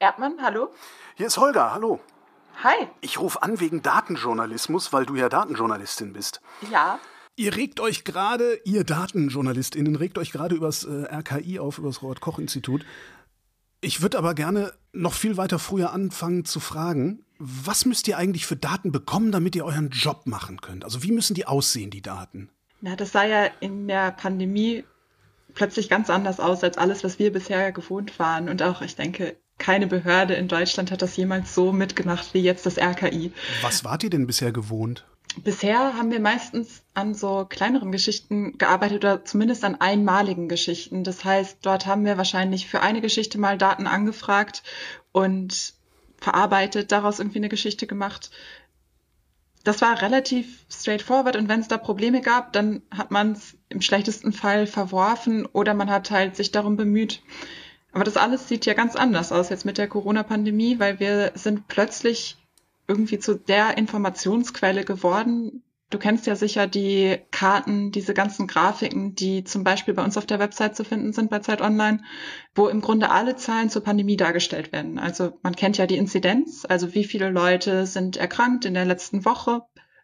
Erdmann, hallo? Hier ist Holger, hallo. Hi. Ich rufe an wegen Datenjournalismus, weil du ja Datenjournalistin bist. Ja. Ihr regt euch gerade, ihr Datenjournalistinnen, regt euch gerade übers äh, RKI auf, übers Robert-Koch-Institut. Ich würde aber gerne noch viel weiter früher anfangen zu fragen, was müsst ihr eigentlich für Daten bekommen, damit ihr euren Job machen könnt? Also wie müssen die aussehen, die Daten? Na, das sah ja in der Pandemie plötzlich ganz anders aus als alles, was wir bisher gewohnt waren. Und auch, ich denke, keine Behörde in Deutschland hat das jemals so mitgemacht wie jetzt das RKI. Was wart ihr denn bisher gewohnt? Bisher haben wir meistens an so kleineren Geschichten gearbeitet oder zumindest an einmaligen Geschichten. Das heißt, dort haben wir wahrscheinlich für eine Geschichte mal Daten angefragt und verarbeitet, daraus irgendwie eine Geschichte gemacht. Das war relativ straightforward und wenn es da Probleme gab, dann hat man es im schlechtesten Fall verworfen oder man hat halt sich darum bemüht. Aber das alles sieht ja ganz anders aus jetzt mit der Corona-Pandemie, weil wir sind plötzlich irgendwie zu der Informationsquelle geworden. Du kennst ja sicher die Karten, diese ganzen Grafiken, die zum Beispiel bei uns auf der Website zu finden sind bei Zeit Online, wo im Grunde alle Zahlen zur Pandemie dargestellt werden. Also man kennt ja die Inzidenz, also wie viele Leute sind erkrankt in der letzten Woche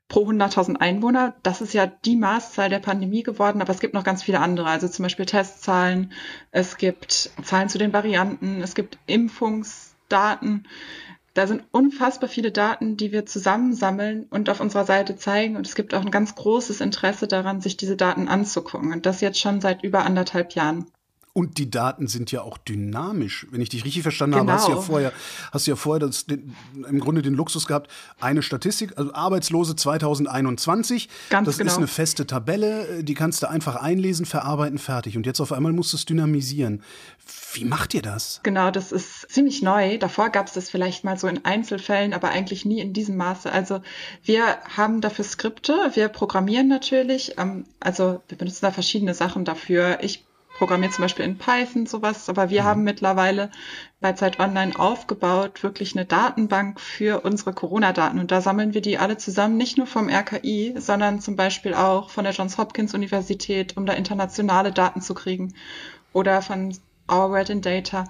pro 100.000 Einwohner. Das ist ja die Maßzahl der Pandemie geworden, aber es gibt noch ganz viele andere. Also zum Beispiel Testzahlen, es gibt Zahlen zu den Varianten, es gibt Impfungsdaten. Da sind unfassbar viele Daten, die wir zusammensammeln und auf unserer Seite zeigen. Und es gibt auch ein ganz großes Interesse daran, sich diese Daten anzugucken. Und das jetzt schon seit über anderthalb Jahren. Und die Daten sind ja auch dynamisch. Wenn ich dich richtig verstanden genau. habe, hast du ja genau. vorher, hast du ja vorher das, den, im Grunde den Luxus gehabt, eine Statistik, also Arbeitslose 2021. Ganz das genau. ist eine feste Tabelle, die kannst du einfach einlesen, verarbeiten, fertig. Und jetzt auf einmal musst du es dynamisieren. Wie macht ihr das? Genau, das ist ziemlich neu. Davor gab es das vielleicht mal so in Einzelfällen, aber eigentlich nie in diesem Maße. Also wir haben dafür Skripte, wir programmieren natürlich. Ähm, also wir benutzen da verschiedene Sachen dafür. Ich programmiert zum Beispiel in Python sowas, aber wir mhm. haben mittlerweile bei Zeit Online aufgebaut, wirklich eine Datenbank für unsere Corona-Daten. Und da sammeln wir die alle zusammen, nicht nur vom RKI, sondern zum Beispiel auch von der Johns Hopkins Universität, um da internationale Daten zu kriegen. Oder von Our World in Data.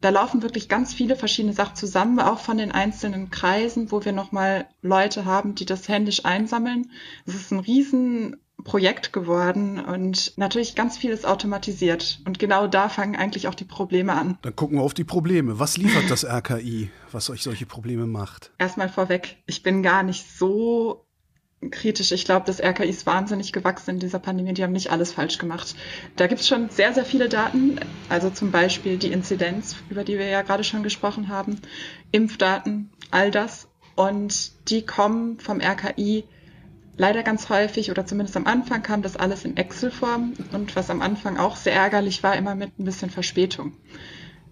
Da laufen wirklich ganz viele verschiedene Sachen zusammen, auch von den einzelnen Kreisen, wo wir nochmal Leute haben, die das händisch einsammeln. Es ist ein riesen Projekt geworden und natürlich ganz vieles automatisiert. Und genau da fangen eigentlich auch die Probleme an. Dann gucken wir auf die Probleme. Was liefert das RKI, was euch solche Probleme macht? Erstmal vorweg, ich bin gar nicht so kritisch. Ich glaube, das RKI ist wahnsinnig gewachsen in dieser Pandemie. Die haben nicht alles falsch gemacht. Da gibt es schon sehr, sehr viele Daten. Also zum Beispiel die Inzidenz, über die wir ja gerade schon gesprochen haben, Impfdaten, all das. Und die kommen vom RKI leider ganz häufig oder zumindest am Anfang kam das alles in Excel-Form und was am Anfang auch sehr ärgerlich war, immer mit ein bisschen Verspätung.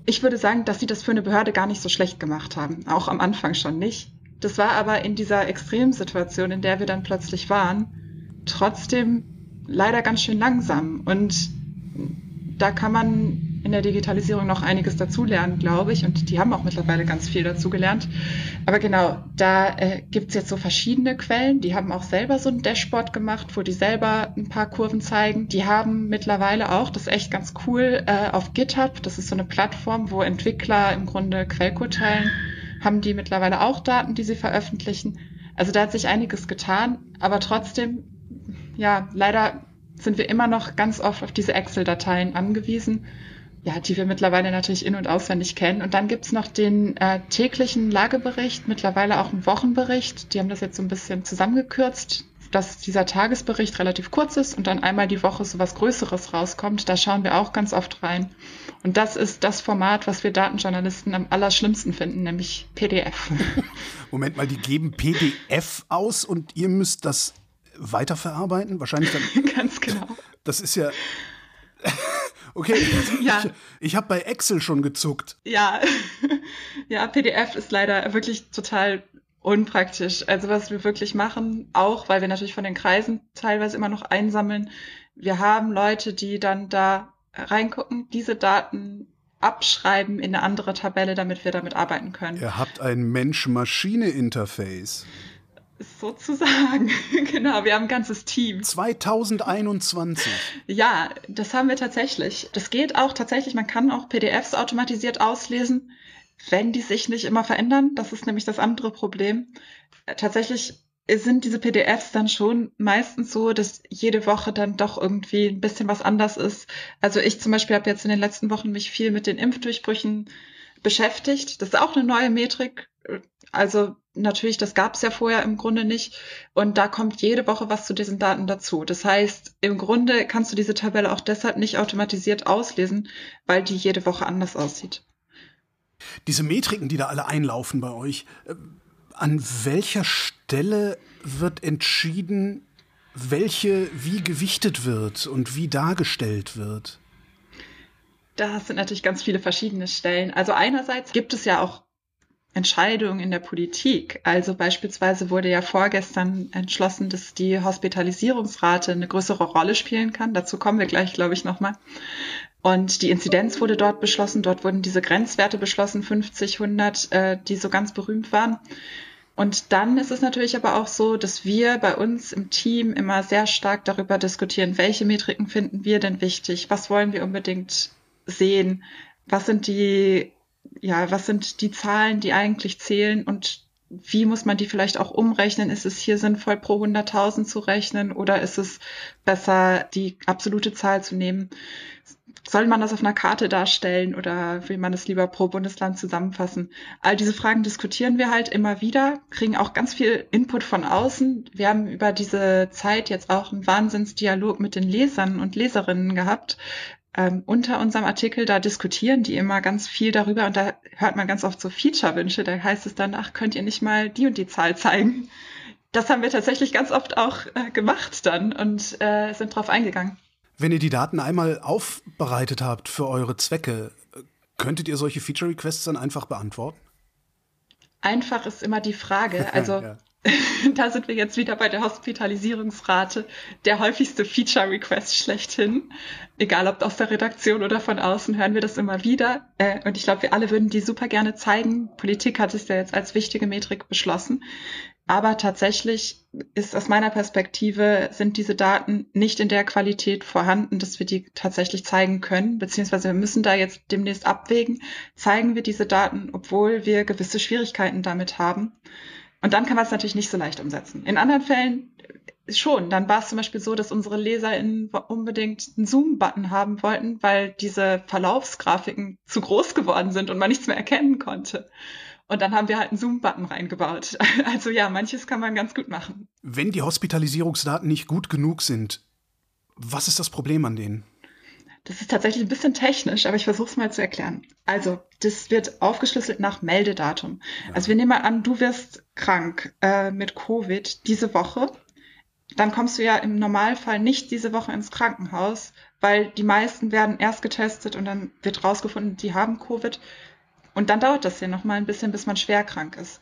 Ich würde sagen, dass sie das für eine Behörde gar nicht so schlecht gemacht haben, auch am Anfang schon nicht. Das war aber in dieser Extremsituation, in der wir dann plötzlich waren, trotzdem leider ganz schön langsam und da kann man in der Digitalisierung noch einiges dazulernen, glaube ich. Und die haben auch mittlerweile ganz viel dazugelernt. Aber genau, da äh, gibt es jetzt so verschiedene Quellen. Die haben auch selber so ein Dashboard gemacht, wo die selber ein paar Kurven zeigen. Die haben mittlerweile auch, das ist echt ganz cool, äh, auf GitHub, das ist so eine Plattform, wo Entwickler im Grunde Quellcode teilen, haben die mittlerweile auch Daten, die sie veröffentlichen. Also da hat sich einiges getan, aber trotzdem, ja, leider sind wir immer noch ganz oft auf diese Excel-Dateien angewiesen ja, die wir mittlerweile natürlich in- und auswendig kennen. Und dann gibt's noch den äh, täglichen Lagebericht, mittlerweile auch einen Wochenbericht. Die haben das jetzt so ein bisschen zusammengekürzt, dass dieser Tagesbericht relativ kurz ist und dann einmal die Woche so was Größeres rauskommt. Da schauen wir auch ganz oft rein. Und das ist das Format, was wir Datenjournalisten am allerschlimmsten finden, nämlich PDF. Moment mal, die geben PDF aus und ihr müsst das weiterverarbeiten? Wahrscheinlich dann. ganz genau. Das ist ja. Okay, ja. ich, ich habe bei Excel schon gezuckt. Ja. ja, PDF ist leider wirklich total unpraktisch. Also was wir wirklich machen, auch weil wir natürlich von den Kreisen teilweise immer noch einsammeln, wir haben Leute, die dann da reingucken, diese Daten abschreiben in eine andere Tabelle, damit wir damit arbeiten können. Ihr habt ein Mensch-Maschine-Interface. Sozusagen, genau. Wir haben ein ganzes Team. 2021. Ja, das haben wir tatsächlich. Das geht auch tatsächlich. Man kann auch PDFs automatisiert auslesen. wenn die sich nicht immer verändern. Das ist nämlich das andere Problem. Tatsächlich sind diese PDFs dann schon meistens so, dass jede Woche dann doch irgendwie ein bisschen was anders ist. Also ich zum Beispiel habe jetzt in den letzten Wochen mich viel mit den Impfdurchbrüchen beschäftigt. Das ist auch eine neue Metrik. Also natürlich, das gab es ja vorher im Grunde nicht. Und da kommt jede Woche was zu diesen Daten dazu. Das heißt, im Grunde kannst du diese Tabelle auch deshalb nicht automatisiert auslesen, weil die jede Woche anders aussieht. Diese Metriken, die da alle einlaufen bei euch, äh, an welcher Stelle wird entschieden, welche wie gewichtet wird und wie dargestellt wird? Das sind natürlich ganz viele verschiedene Stellen. Also einerseits gibt es ja auch Entscheidungen in der Politik. Also beispielsweise wurde ja vorgestern entschlossen, dass die Hospitalisierungsrate eine größere Rolle spielen kann. Dazu kommen wir gleich, glaube ich, nochmal. Und die Inzidenz wurde dort beschlossen. Dort wurden diese Grenzwerte beschlossen, 50, 100, äh, die so ganz berühmt waren. Und dann ist es natürlich aber auch so, dass wir bei uns im Team immer sehr stark darüber diskutieren, welche Metriken finden wir denn wichtig? Was wollen wir unbedingt sehen? Was sind die, ja, was sind die Zahlen, die eigentlich zählen und wie muss man die vielleicht auch umrechnen? Ist es hier sinnvoll, pro 100.000 zu rechnen oder ist es besser, die absolute Zahl zu nehmen? soll man das auf einer Karte darstellen oder will man es lieber pro Bundesland zusammenfassen? All diese Fragen diskutieren wir halt immer wieder, kriegen auch ganz viel Input von außen. Wir haben über diese Zeit jetzt auch einen Wahnsinnsdialog mit den Lesern und Leserinnen gehabt. Ähm, unter unserem Artikel, da diskutieren die immer ganz viel darüber und da hört man ganz oft so Feature-Wünsche. Da heißt es dann, ach, könnt ihr nicht mal die und die Zahl zeigen? Das haben wir tatsächlich ganz oft auch äh, gemacht dann und äh, sind drauf eingegangen. Wenn ihr die Daten einmal aufbereitet habt für eure Zwecke, könntet ihr solche Feature-Requests dann einfach beantworten? Einfach ist immer die Frage. Also ja. da sind wir jetzt wieder bei der Hospitalisierungsrate, der häufigste Feature-Request schlechthin. Egal ob aus der Redaktion oder von außen, hören wir das immer wieder. Äh, und ich glaube, wir alle würden die super gerne zeigen. Politik hat es ja jetzt als wichtige Metrik beschlossen. Aber tatsächlich ist aus meiner Perspektive sind diese Daten nicht in der Qualität vorhanden, dass wir die tatsächlich zeigen können, beziehungsweise wir müssen da jetzt demnächst abwägen, zeigen wir diese Daten, obwohl wir gewisse Schwierigkeiten damit haben. Und dann kann man es natürlich nicht so leicht umsetzen. In anderen Fällen schon. Dann war es zum Beispiel so, dass unsere LeserInnen unbedingt einen Zoom-Button haben wollten, weil diese Verlaufsgrafiken zu groß geworden sind und man nichts mehr erkennen konnte. Und dann haben wir halt einen Zoom-Button reingebaut. Also ja, manches kann man ganz gut machen. Wenn die Hospitalisierungsdaten nicht gut genug sind, was ist das Problem an denen? Das ist tatsächlich ein bisschen technisch, aber ich versuche es mal zu erklären. Also, das wird aufgeschlüsselt nach Meldedatum. Ja. Also wir nehmen mal an, du wirst krank äh, mit Covid diese Woche. Dann kommst du ja im Normalfall nicht diese Woche ins Krankenhaus, weil die meisten werden erst getestet und dann wird rausgefunden, die haben Covid. Und dann dauert das ja noch mal ein bisschen, bis man schwer krank ist.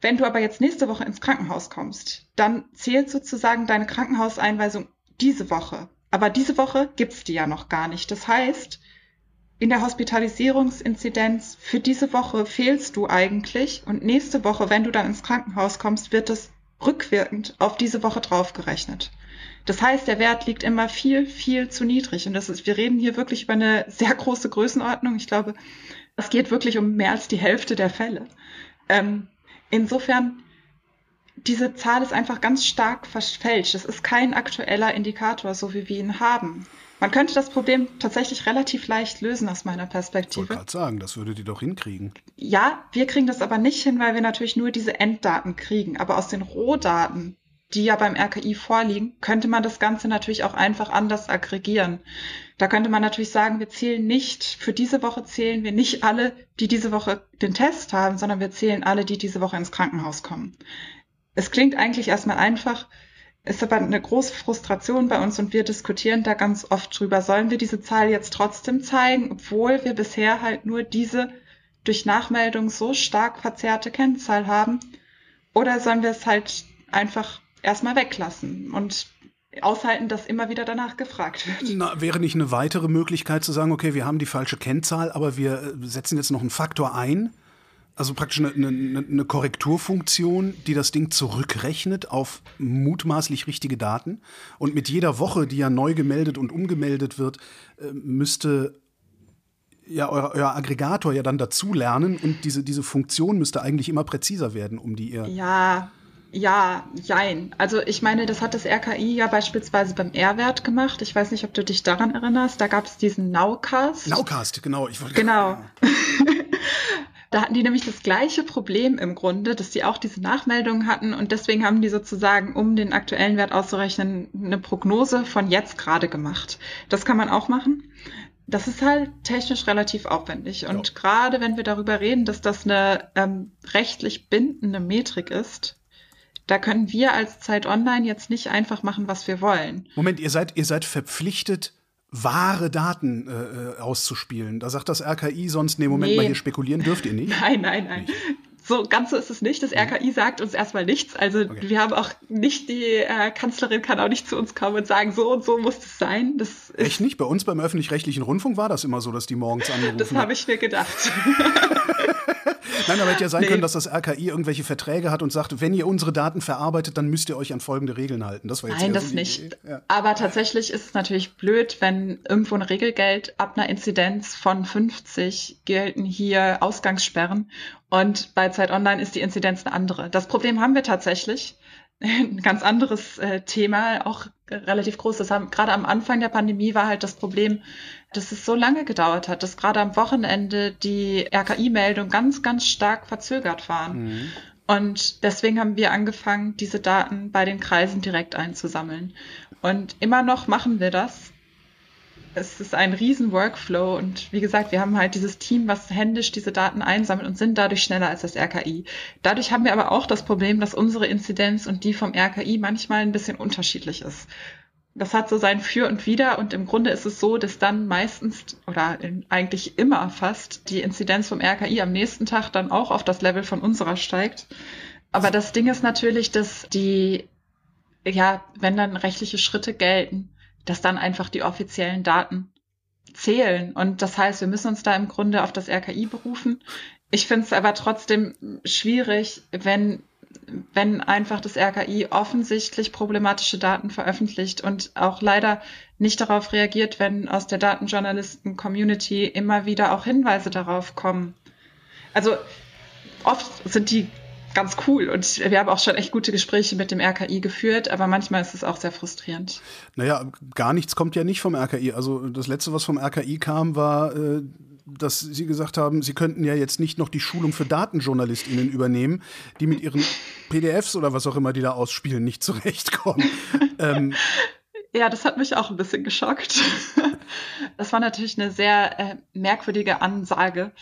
Wenn du aber jetzt nächste Woche ins Krankenhaus kommst, dann zählt sozusagen deine Krankenhauseinweisung diese Woche. Aber diese Woche gibt's die ja noch gar nicht. Das heißt, in der Hospitalisierungsinzidenz für diese Woche fehlst du eigentlich und nächste Woche, wenn du dann ins Krankenhaus kommst, wird es rückwirkend auf diese Woche draufgerechnet. Das heißt, der Wert liegt immer viel, viel zu niedrig. Und das ist, wir reden hier wirklich über eine sehr große Größenordnung. Ich glaube, es geht wirklich um mehr als die Hälfte der Fälle. Ähm, insofern, diese Zahl ist einfach ganz stark verfälscht. Es ist kein aktueller Indikator, so wie wir ihn haben. Man könnte das Problem tatsächlich relativ leicht lösen aus meiner Perspektive. Ich wollte gerade sagen, das würdet ihr doch hinkriegen. Ja, wir kriegen das aber nicht hin, weil wir natürlich nur diese Enddaten kriegen. Aber aus den Rohdaten, die ja beim RKI vorliegen, könnte man das Ganze natürlich auch einfach anders aggregieren. Da könnte man natürlich sagen, wir zählen nicht, für diese Woche zählen wir nicht alle, die diese Woche den Test haben, sondern wir zählen alle, die diese Woche ins Krankenhaus kommen. Es klingt eigentlich erstmal einfach, ist aber eine große Frustration bei uns und wir diskutieren da ganz oft drüber. Sollen wir diese Zahl jetzt trotzdem zeigen, obwohl wir bisher halt nur diese durch Nachmeldung so stark verzerrte Kennzahl haben? Oder sollen wir es halt einfach erstmal weglassen und aushalten, dass immer wieder danach gefragt wird. Na, wäre nicht eine weitere Möglichkeit zu sagen, okay, wir haben die falsche Kennzahl, aber wir äh, setzen jetzt noch einen Faktor ein, also praktisch eine, eine, eine Korrekturfunktion, die das Ding zurückrechnet auf mutmaßlich richtige Daten. Und mit jeder Woche, die ja neu gemeldet und umgemeldet wird, äh, müsste ja euer, euer, Aggregator ja dann dazulernen und diese, diese Funktion müsste eigentlich immer präziser werden, um die ihr. Ja, ja, jein. Also ich meine, das hat das RKI ja beispielsweise beim R-Wert gemacht. Ich weiß nicht, ob du dich daran erinnerst. Da gab es diesen Nowcast. Nowcast, genau. Ich wollte genau. da hatten die nämlich das gleiche Problem im Grunde, dass die auch diese Nachmeldungen hatten und deswegen haben die sozusagen, um den aktuellen Wert auszurechnen, eine Prognose von jetzt gerade gemacht. Das kann man auch machen. Das ist halt technisch relativ aufwendig. Und ja. gerade wenn wir darüber reden, dass das eine ähm, rechtlich bindende Metrik ist, da können wir als Zeit Online jetzt nicht einfach machen, was wir wollen. Moment, ihr seid, ihr seid verpflichtet, wahre Daten äh, äh auszuspielen. Da sagt das RKI sonst, nee, Moment nee. mal, hier spekulieren dürft ihr nicht. Nein, nein, nein. Nicht. So ganz so ist es nicht. Das RKI sagt uns erstmal nichts. Also okay. wir haben auch nicht, die äh, Kanzlerin kann auch nicht zu uns kommen und sagen, so und so muss es sein. Das Echt nicht? Bei uns beim öffentlich-rechtlichen Rundfunk war das immer so, dass die morgens angerufen Das habe ich mir gedacht. Nein, aber hätte ja sein nee. können, dass das RKI irgendwelche Verträge hat und sagt, wenn ihr unsere Daten verarbeitet, dann müsst ihr euch an folgende Regeln halten. Das war jetzt Nein, das so nicht. Ja. Aber tatsächlich ist es natürlich blöd, wenn irgendwo ein Regelgeld ab einer Inzidenz von 50 gelten hier Ausgangssperren und bei Zeit Online ist die Inzidenz eine andere. Das Problem haben wir tatsächlich. Ein ganz anderes äh, Thema, auch relativ groß. Das haben, gerade am Anfang der Pandemie war halt das Problem, dass es so lange gedauert hat, dass gerade am Wochenende die RKI-Meldungen ganz, ganz stark verzögert waren. Mhm. Und deswegen haben wir angefangen, diese Daten bei den Kreisen direkt einzusammeln. Und immer noch machen wir das. Es ist ein riesen Workflow und wie gesagt, wir haben halt dieses Team, was händisch diese Daten einsammelt und sind dadurch schneller als das RKI. Dadurch haben wir aber auch das Problem, dass unsere Inzidenz und die vom RKI manchmal ein bisschen unterschiedlich ist das hat so sein Für und Wider und im Grunde ist es so, dass dann meistens oder eigentlich immer fast die Inzidenz vom RKI am nächsten Tag dann auch auf das Level von unserer steigt. Aber das Ding ist natürlich, dass die, ja, wenn dann rechtliche Schritte gelten, dass dann einfach die offiziellen Daten zählen. Und das heißt, wir müssen uns da im Grunde auf das RKI berufen. Ich finde es aber trotzdem schwierig, wenn wenn einfach das RKI offensichtlich problematische Daten veröffentlicht und auch leider nicht darauf reagiert, wenn aus der Datenjournalisten-Community immer wieder auch Hinweise darauf kommen. Also oft sind die ganz cool und wir haben auch schon echt gute Gespräche mit dem RKI geführt, aber manchmal ist es auch sehr frustrierend. Naja, gar nichts kommt ja nicht vom RKI. Also das letzte, was vom RKI kam, war äh, dass Sie gesagt haben, Sie könnten ja jetzt nicht noch die Schulung für DatenjournalistInnen übernehmen, die mit ihren PDFs oder was auch immer die da ausspielen, nicht zurechtkommen. ähm, ja, das hat mich auch ein bisschen geschockt. Das war natürlich eine sehr äh, merkwürdige Ansage.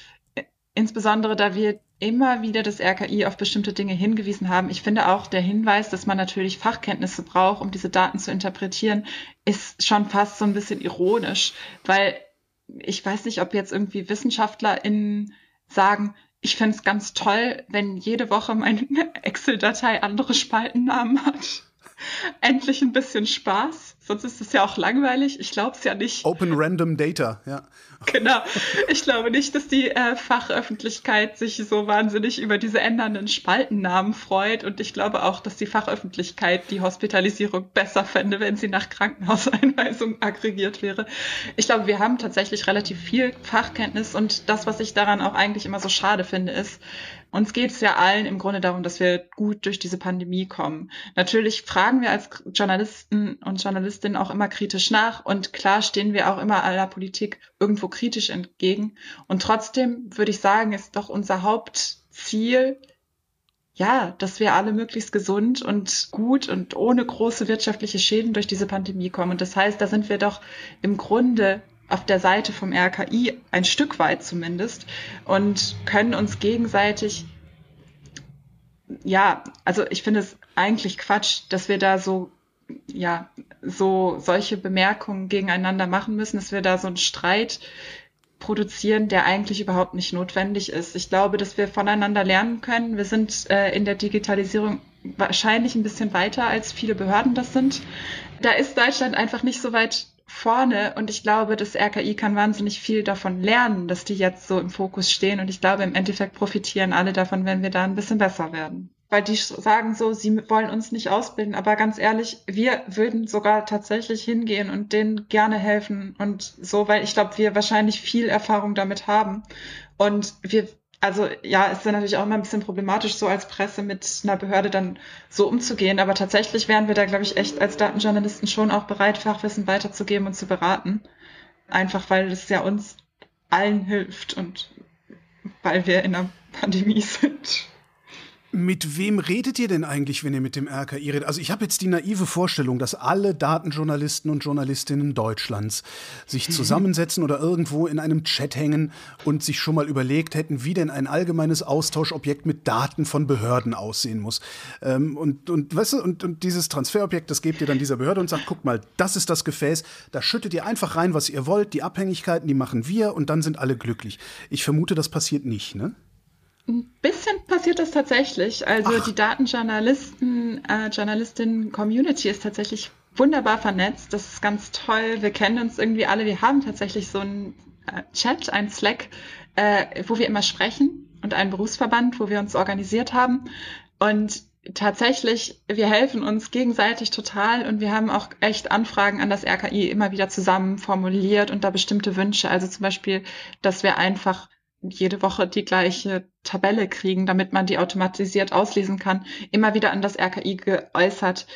Insbesondere, da wir immer wieder das RKI auf bestimmte Dinge hingewiesen haben. Ich finde auch der Hinweis, dass man natürlich Fachkenntnisse braucht, um diese Daten zu interpretieren, ist schon fast so ein bisschen ironisch, weil ich weiß nicht, ob jetzt irgendwie WissenschaftlerInnen sagen, ich fände es ganz toll, wenn jede Woche meine Excel-Datei andere Spaltennamen hat. Endlich ein bisschen Spaß. Sonst ist es ja auch langweilig. Ich glaube es ja nicht. Open Random Data, ja. Genau. Ich glaube nicht, dass die äh, Fachöffentlichkeit sich so wahnsinnig über diese ändernden Spaltennamen freut. Und ich glaube auch, dass die Fachöffentlichkeit die Hospitalisierung besser fände, wenn sie nach Krankenhauseinweisung aggregiert wäre. Ich glaube, wir haben tatsächlich relativ viel Fachkenntnis. Und das, was ich daran auch eigentlich immer so schade finde, ist, uns geht es ja allen im Grunde darum, dass wir gut durch diese Pandemie kommen. Natürlich fragen wir als Journalisten und Journalistinnen auch immer kritisch nach und klar stehen wir auch immer aller Politik irgendwo kritisch entgegen. Und trotzdem würde ich sagen, ist doch unser Hauptziel, ja, dass wir alle möglichst gesund und gut und ohne große wirtschaftliche Schäden durch diese Pandemie kommen. Und das heißt, da sind wir doch im Grunde auf der Seite vom RKI, ein Stück weit zumindest, und können uns gegenseitig, ja, also ich finde es eigentlich Quatsch, dass wir da so, ja, so solche Bemerkungen gegeneinander machen müssen, dass wir da so einen Streit produzieren, der eigentlich überhaupt nicht notwendig ist. Ich glaube, dass wir voneinander lernen können. Wir sind äh, in der Digitalisierung wahrscheinlich ein bisschen weiter, als viele Behörden das sind. Da ist Deutschland einfach nicht so weit vorne und ich glaube, das RKI kann wahnsinnig viel davon lernen, dass die jetzt so im Fokus stehen und ich glaube, im Endeffekt profitieren alle davon, wenn wir da ein bisschen besser werden. weil die sagen so, sie wollen uns nicht ausbilden, aber ganz ehrlich, wir würden sogar tatsächlich hingehen und denen gerne helfen und so, weil ich glaube, wir wahrscheinlich viel Erfahrung damit haben und wir also ja, ist dann natürlich auch immer ein bisschen problematisch, so als Presse mit einer Behörde dann so umzugehen. Aber tatsächlich wären wir da, glaube ich, echt als Datenjournalisten schon auch bereit, Fachwissen weiterzugeben und zu beraten. Einfach weil es ja uns allen hilft und weil wir in einer Pandemie sind. Mit wem redet ihr denn eigentlich, wenn ihr mit dem RKI redet? Also ich habe jetzt die naive Vorstellung, dass alle Datenjournalisten und Journalistinnen Deutschlands sich zusammensetzen oder irgendwo in einem Chat hängen und sich schon mal überlegt hätten, wie denn ein allgemeines Austauschobjekt mit Daten von Behörden aussehen muss. Ähm, und, und, weißt du, und, und dieses Transferobjekt, das gebt ihr dann dieser Behörde und sagt, guck mal, das ist das Gefäß, da schüttet ihr einfach rein, was ihr wollt, die Abhängigkeiten, die machen wir und dann sind alle glücklich. Ich vermute, das passiert nicht, ne? Ein bisschen passiert das tatsächlich. Also Ach. die Datenjournalisten, äh, Journalistinnen-Community ist tatsächlich wunderbar vernetzt. Das ist ganz toll. Wir kennen uns irgendwie alle. Wir haben tatsächlich so einen äh, Chat, einen Slack, äh, wo wir immer sprechen und einen Berufsverband, wo wir uns organisiert haben. Und tatsächlich, wir helfen uns gegenseitig total und wir haben auch echt Anfragen an das RKI immer wieder zusammen formuliert und da bestimmte Wünsche. Also zum Beispiel, dass wir einfach jede Woche die gleiche Tabelle kriegen, damit man die automatisiert auslesen kann, immer wieder an das RKI geäußert.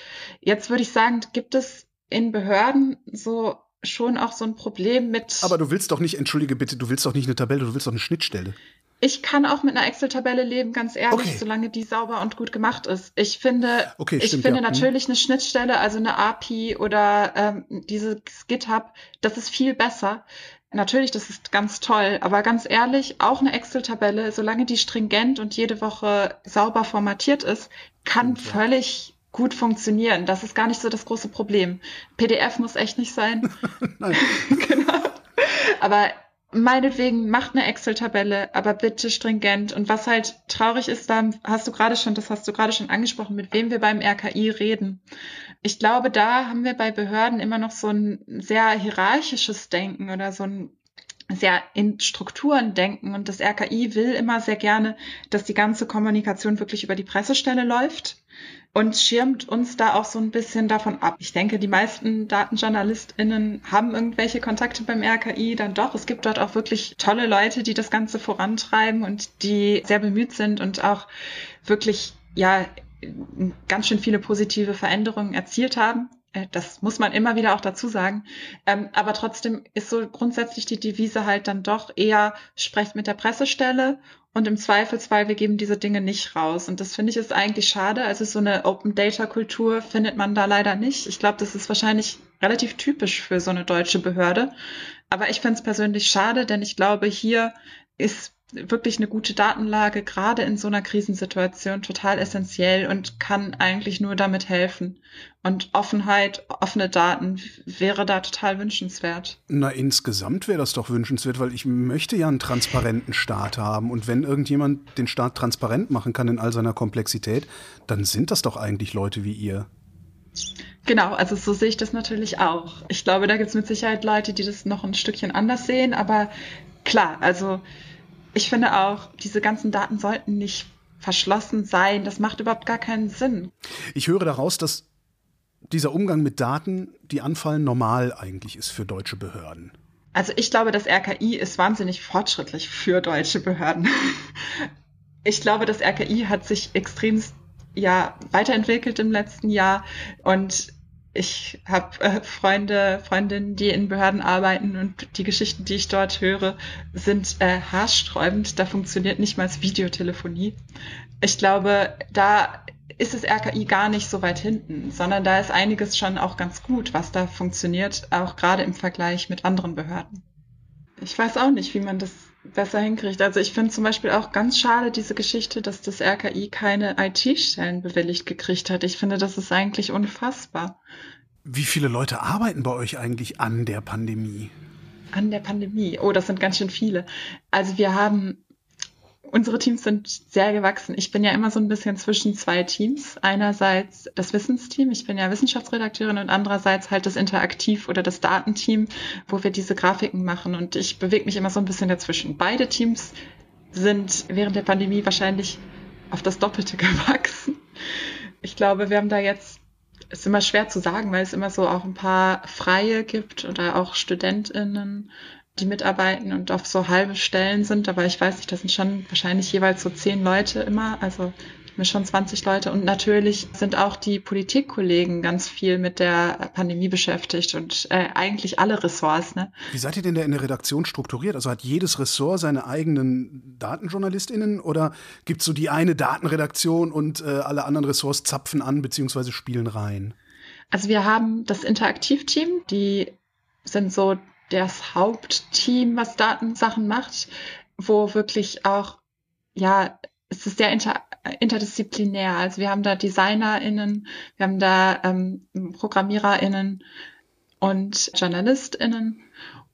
Jetzt würde ich sagen, gibt es in Behörden so schon auch so ein Problem mit. Aber du willst doch nicht, entschuldige bitte, du willst doch nicht eine Tabelle, du willst doch eine Schnittstelle. Ich kann auch mit einer Excel-Tabelle leben, ganz ehrlich, okay. solange die sauber und gut gemacht ist. Ich finde, okay, ich finde ja. Mhm. natürlich eine Schnittstelle, also eine API oder ähm, dieses GitHub, das ist viel besser natürlich, das ist ganz toll, aber ganz ehrlich, auch eine Excel-Tabelle, solange die stringent und jede Woche sauber formatiert ist, kann ja. völlig gut funktionieren. Das ist gar nicht so das große Problem. PDF muss echt nicht sein. genau. Aber meinetwegen macht eine Excel-Tabelle, aber bitte stringent. Und was halt traurig ist, da hast du gerade schon, das hast du gerade schon angesprochen, mit wem wir beim RKI reden. Ich glaube, da haben wir bei Behörden immer noch so ein sehr hierarchisches Denken oder so ein sehr in Strukturen denken und das RKI will immer sehr gerne, dass die ganze Kommunikation wirklich über die Pressestelle läuft und schirmt uns da auch so ein bisschen davon ab. Ich denke, die meisten DatenjournalistInnen haben irgendwelche Kontakte beim RKI dann doch. Es gibt dort auch wirklich tolle Leute, die das Ganze vorantreiben und die sehr bemüht sind und auch wirklich, ja, ganz schön viele positive Veränderungen erzielt haben. Äh, das muss man immer wieder auch dazu sagen. Ähm, aber trotzdem ist so grundsätzlich die Devise halt dann doch eher, sprecht mit der Pressestelle und im Zweifelsfall, wir geben diese Dinge nicht raus. Und das finde ich ist eigentlich schade. Also so eine Open Data Kultur findet man da leider nicht. Ich glaube, das ist wahrscheinlich relativ typisch für so eine deutsche Behörde. Aber ich finde es persönlich schade, denn ich glaube, hier ist wirklich eine gute Datenlage, gerade in so einer Krisensituation, total essentiell und kann eigentlich nur damit helfen. Und Offenheit, offene Daten wäre da total wünschenswert. Na, insgesamt wäre das doch wünschenswert, weil ich möchte ja einen transparenten Staat haben. Und wenn irgendjemand den Staat transparent machen kann in all seiner Komplexität, dann sind das doch eigentlich Leute wie ihr. Genau, also so sehe ich das natürlich auch. Ich glaube, da gibt es mit Sicherheit Leute, die das noch ein Stückchen anders sehen, aber klar, also ich finde auch, diese ganzen Daten sollten nicht verschlossen sein. Das macht überhaupt gar keinen Sinn. Ich höre daraus, dass dieser Umgang mit Daten, die anfallen, normal eigentlich ist für deutsche Behörden. Also ich glaube, das RKI ist wahnsinnig fortschrittlich für deutsche Behörden. Ich glaube, das RKI hat sich extrem ja, weiterentwickelt im letzten Jahr und ich habe äh, Freunde, Freundinnen, die in Behörden arbeiten und die Geschichten, die ich dort höre, sind äh, haarsträubend. Da funktioniert nicht mal Videotelefonie. Ich glaube, da ist das RKI gar nicht so weit hinten, sondern da ist einiges schon auch ganz gut, was da funktioniert, auch gerade im Vergleich mit anderen Behörden. Ich weiß auch nicht, wie man das besser hinkriegt. Also ich finde zum Beispiel auch ganz schade diese Geschichte, dass das RKI keine IT-Stellen bewilligt gekriegt hat. Ich finde, das ist eigentlich unfassbar. Wie viele Leute arbeiten bei euch eigentlich an der Pandemie? An der Pandemie. Oh, das sind ganz schön viele. Also wir haben Unsere Teams sind sehr gewachsen. Ich bin ja immer so ein bisschen zwischen zwei Teams. Einerseits das Wissensteam, ich bin ja Wissenschaftsredakteurin und andererseits halt das Interaktiv- oder das Datenteam, wo wir diese Grafiken machen. Und ich bewege mich immer so ein bisschen dazwischen. Beide Teams sind während der Pandemie wahrscheinlich auf das Doppelte gewachsen. Ich glaube, wir haben da jetzt, ist immer schwer zu sagen, weil es immer so auch ein paar Freie gibt oder auch StudentInnen, die mitarbeiten und auf so halbe Stellen sind. Aber ich weiß nicht, das sind schon wahrscheinlich jeweils so zehn Leute immer. Also mir schon 20 Leute. Und natürlich sind auch die Politikkollegen ganz viel mit der Pandemie beschäftigt und äh, eigentlich alle Ressorts. Ne? Wie seid ihr denn da in der Redaktion strukturiert? Also hat jedes Ressort seine eigenen DatenjournalistInnen oder gibt es so die eine Datenredaktion und äh, alle anderen Ressorts zapfen an bzw. spielen rein? Also wir haben das Interaktivteam, die sind so das Hauptteam, was Datensachen macht, wo wirklich auch ja es ist sehr inter interdisziplinär. Also wir haben da DesignerInnen, wir haben da ähm, ProgrammiererInnen und JournalistInnen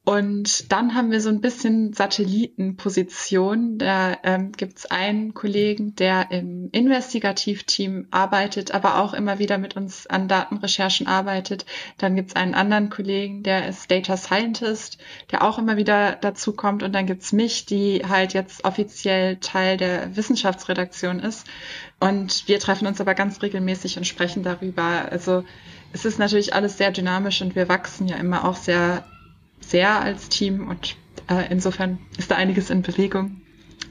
und dann haben wir so ein bisschen Satellitenposition. Da ähm, gibt es einen Kollegen, der im Investigativteam arbeitet, aber auch immer wieder mit uns an Datenrecherchen arbeitet. Dann gibt es einen anderen Kollegen, der ist Data Scientist, der auch immer wieder dazu kommt. Und dann gibt es mich, die halt jetzt offiziell Teil der Wissenschaftsredaktion ist. Und wir treffen uns aber ganz regelmäßig und sprechen darüber. Also es ist natürlich alles sehr dynamisch und wir wachsen ja immer auch sehr sehr als Team und äh, insofern ist da einiges in Bewegung.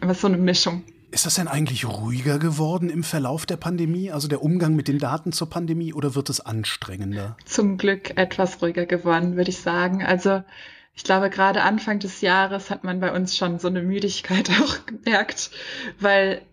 Aber so eine Mischung. Ist das denn eigentlich ruhiger geworden im Verlauf der Pandemie, also der Umgang mit den Daten zur Pandemie, oder wird es anstrengender? Zum Glück etwas ruhiger geworden, würde ich sagen. Also ich glaube, gerade Anfang des Jahres hat man bei uns schon so eine Müdigkeit auch gemerkt, weil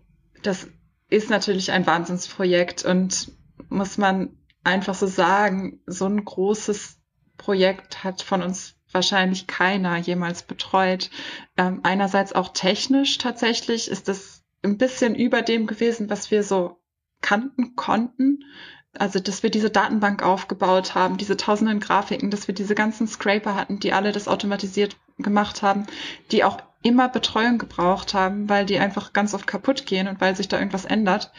das ist natürlich ein Wahnsinnsprojekt und muss man einfach so sagen, so ein großes Projekt hat von uns wahrscheinlich keiner jemals betreut. Ähm, einerseits auch technisch tatsächlich ist es ein bisschen über dem gewesen, was wir so kannten konnten. Also, dass wir diese Datenbank aufgebaut haben, diese tausenden Grafiken, dass wir diese ganzen Scraper hatten, die alle das automatisiert gemacht haben, die auch immer Betreuung gebraucht haben, weil die einfach ganz oft kaputt gehen und weil sich da irgendwas ändert.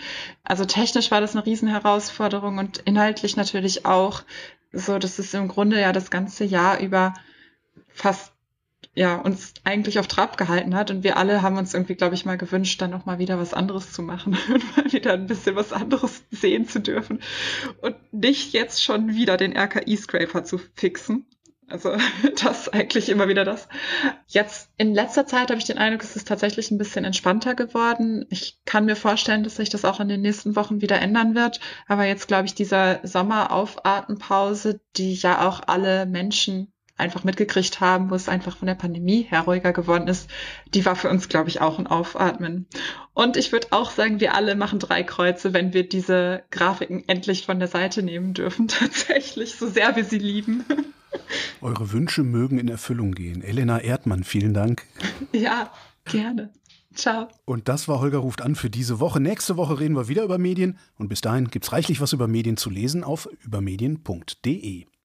Also technisch war das eine Riesenherausforderung und inhaltlich natürlich auch so, dass es im Grunde ja das ganze Jahr über fast ja, uns eigentlich auf Trab gehalten hat. Und wir alle haben uns irgendwie, glaube ich, mal gewünscht, dann noch mal wieder was anderes zu machen und mal wieder ein bisschen was anderes sehen zu dürfen. Und nicht jetzt schon wieder den RKI-Scraper zu fixen. Also das eigentlich immer wieder das. Jetzt in letzter Zeit habe ich den Eindruck, es ist tatsächlich ein bisschen entspannter geworden. Ich kann mir vorstellen, dass sich das auch in den nächsten Wochen wieder ändern wird. Aber jetzt glaube ich, dieser Sommeraufatempause, die ja auch alle Menschen einfach mitgekriegt haben, wo es einfach von der Pandemie her ruhiger geworden ist, die war für uns, glaube ich, auch ein Aufatmen. Und ich würde auch sagen, wir alle machen drei Kreuze, wenn wir diese Grafiken endlich von der Seite nehmen dürfen, tatsächlich, so sehr wir sie lieben. Eure Wünsche mögen in Erfüllung gehen. Elena Erdmann, vielen Dank. Ja, gerne. Ciao. Und das war Holger ruft an für diese Woche. Nächste Woche reden wir wieder über Medien und bis dahin gibt es reichlich was über Medien zu lesen auf übermedien.de.